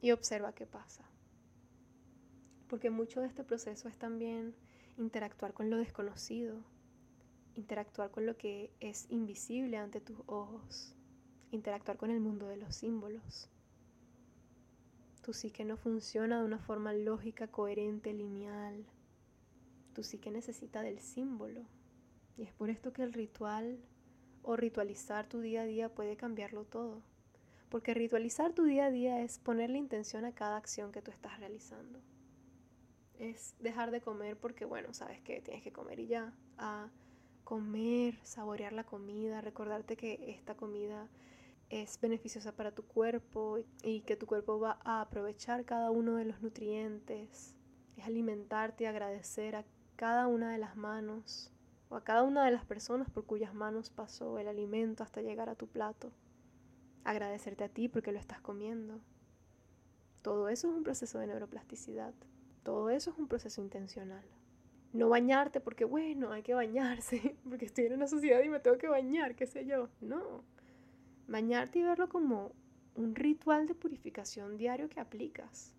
Y observa qué pasa porque mucho de este proceso es también interactuar con lo desconocido, interactuar con lo que es invisible ante tus ojos, interactuar con el mundo de los símbolos. Tu psique no funciona de una forma lógica, coherente, lineal. Tu psique necesita del símbolo. Y es por esto que el ritual o ritualizar tu día a día puede cambiarlo todo. Porque ritualizar tu día a día es ponerle intención a cada acción que tú estás realizando. Es dejar de comer porque, bueno, sabes que tienes que comer y ya. A comer, saborear la comida, recordarte que esta comida es beneficiosa para tu cuerpo y que tu cuerpo va a aprovechar cada uno de los nutrientes. Es alimentarte y agradecer a cada una de las manos o a cada una de las personas por cuyas manos pasó el alimento hasta llegar a tu plato. Agradecerte a ti porque lo estás comiendo. Todo eso es un proceso de neuroplasticidad. Todo eso es un proceso intencional. No bañarte porque, bueno, hay que bañarse, porque estoy en una sociedad y me tengo que bañar, qué sé yo. No. Bañarte y verlo como un ritual de purificación diario que aplicas,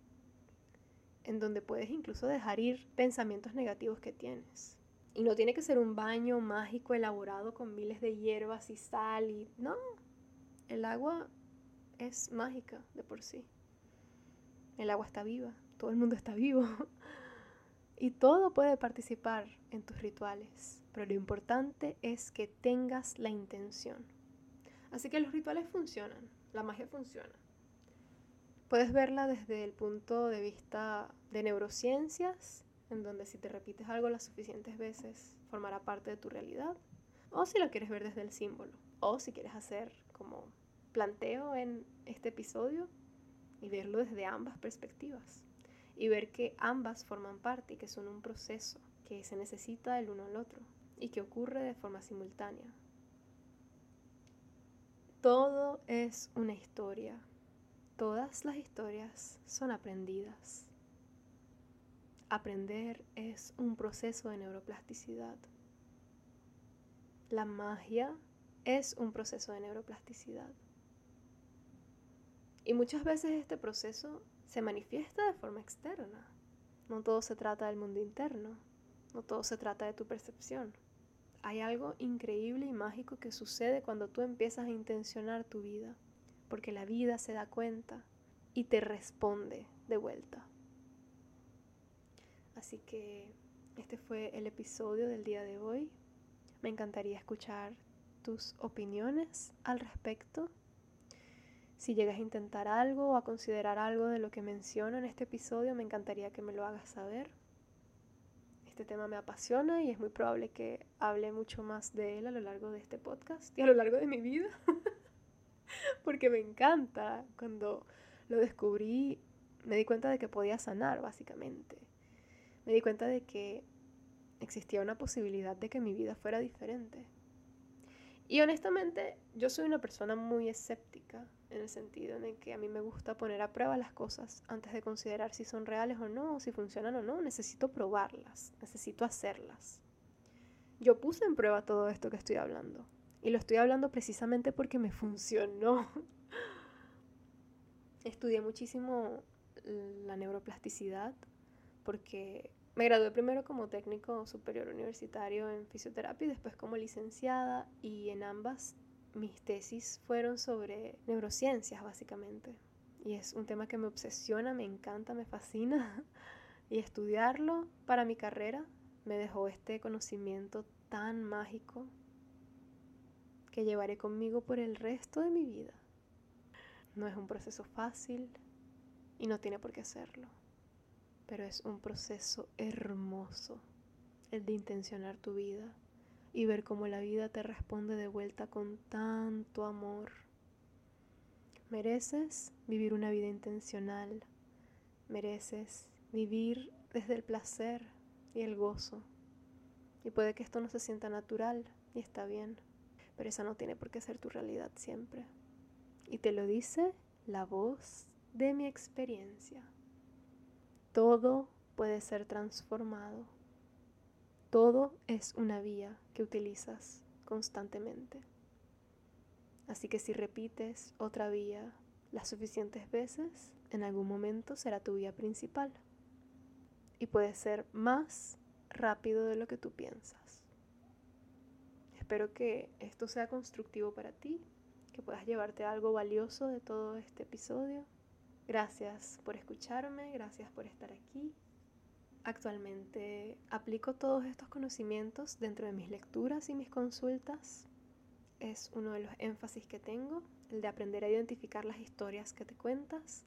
en donde puedes incluso dejar ir pensamientos negativos que tienes. Y no tiene que ser un baño mágico elaborado con miles de hierbas y sal y no. El agua es mágica de por sí. El agua está viva, todo el mundo está vivo. Y todo puede participar en tus rituales, pero lo importante es que tengas la intención. Así que los rituales funcionan, la magia funciona. Puedes verla desde el punto de vista de neurociencias en donde si te repites algo las suficientes veces formará parte de tu realidad, o si lo quieres ver desde el símbolo, o si quieres hacer como planteo en este episodio y verlo desde ambas perspectivas y ver que ambas forman parte y que son un proceso que se necesita del uno al otro y que ocurre de forma simultánea. Todo es una historia. Todas las historias son aprendidas. Aprender es un proceso de neuroplasticidad. La magia es un proceso de neuroplasticidad. Y muchas veces este proceso se manifiesta de forma externa. No todo se trata del mundo interno, no todo se trata de tu percepción. Hay algo increíble y mágico que sucede cuando tú empiezas a intencionar tu vida, porque la vida se da cuenta y te responde de vuelta. Así que este fue el episodio del día de hoy. Me encantaría escuchar tus opiniones al respecto. Si llegas a intentar algo o a considerar algo de lo que menciono en este episodio, me encantaría que me lo hagas saber. Este tema me apasiona y es muy probable que hable mucho más de él a lo largo de este podcast y a lo largo de mi vida. Porque me encanta. Cuando lo descubrí, me di cuenta de que podía sanar, básicamente me di cuenta de que existía una posibilidad de que mi vida fuera diferente. Y honestamente, yo soy una persona muy escéptica en el sentido en el que a mí me gusta poner a prueba las cosas antes de considerar si son reales o no, si funcionan o no. Necesito probarlas, necesito hacerlas. Yo puse en prueba todo esto que estoy hablando. Y lo estoy hablando precisamente porque me funcionó. Estudié muchísimo la neuroplasticidad porque me gradué primero como técnico superior universitario en fisioterapia y después como licenciada y en ambas mis tesis fueron sobre neurociencias básicamente. Y es un tema que me obsesiona, me encanta, me fascina. Y estudiarlo para mi carrera me dejó este conocimiento tan mágico que llevaré conmigo por el resto de mi vida. No es un proceso fácil y no tiene por qué serlo pero es un proceso hermoso el de intencionar tu vida y ver cómo la vida te responde de vuelta con tanto amor. Mereces vivir una vida intencional, mereces vivir desde el placer y el gozo. Y puede que esto no se sienta natural y está bien, pero esa no tiene por qué ser tu realidad siempre. Y te lo dice la voz de mi experiencia. Todo puede ser transformado. Todo es una vía que utilizas constantemente. Así que si repites otra vía las suficientes veces, en algún momento será tu vía principal. Y puede ser más rápido de lo que tú piensas. Espero que esto sea constructivo para ti, que puedas llevarte algo valioso de todo este episodio Gracias por escucharme, gracias por estar aquí. Actualmente aplico todos estos conocimientos dentro de mis lecturas y mis consultas. es uno de los énfasis que tengo, el de aprender a identificar las historias que te cuentas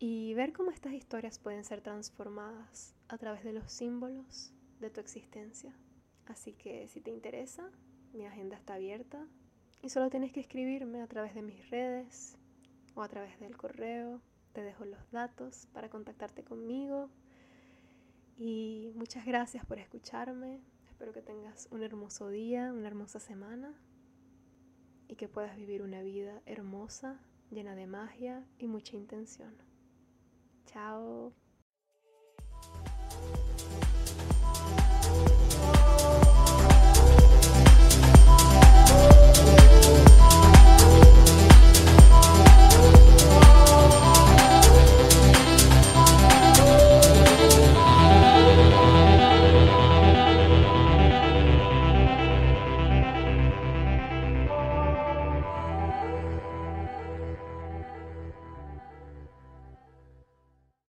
y ver cómo estas historias pueden ser transformadas a través de los símbolos de tu existencia. Así que si te interesa, mi agenda está abierta y solo tienes que escribirme a través de mis redes o a través del correo. Te dejo los datos para contactarte conmigo. Y muchas gracias por escucharme. Espero que tengas un hermoso día, una hermosa semana y que puedas vivir una vida hermosa, llena de magia y mucha intención. Chao.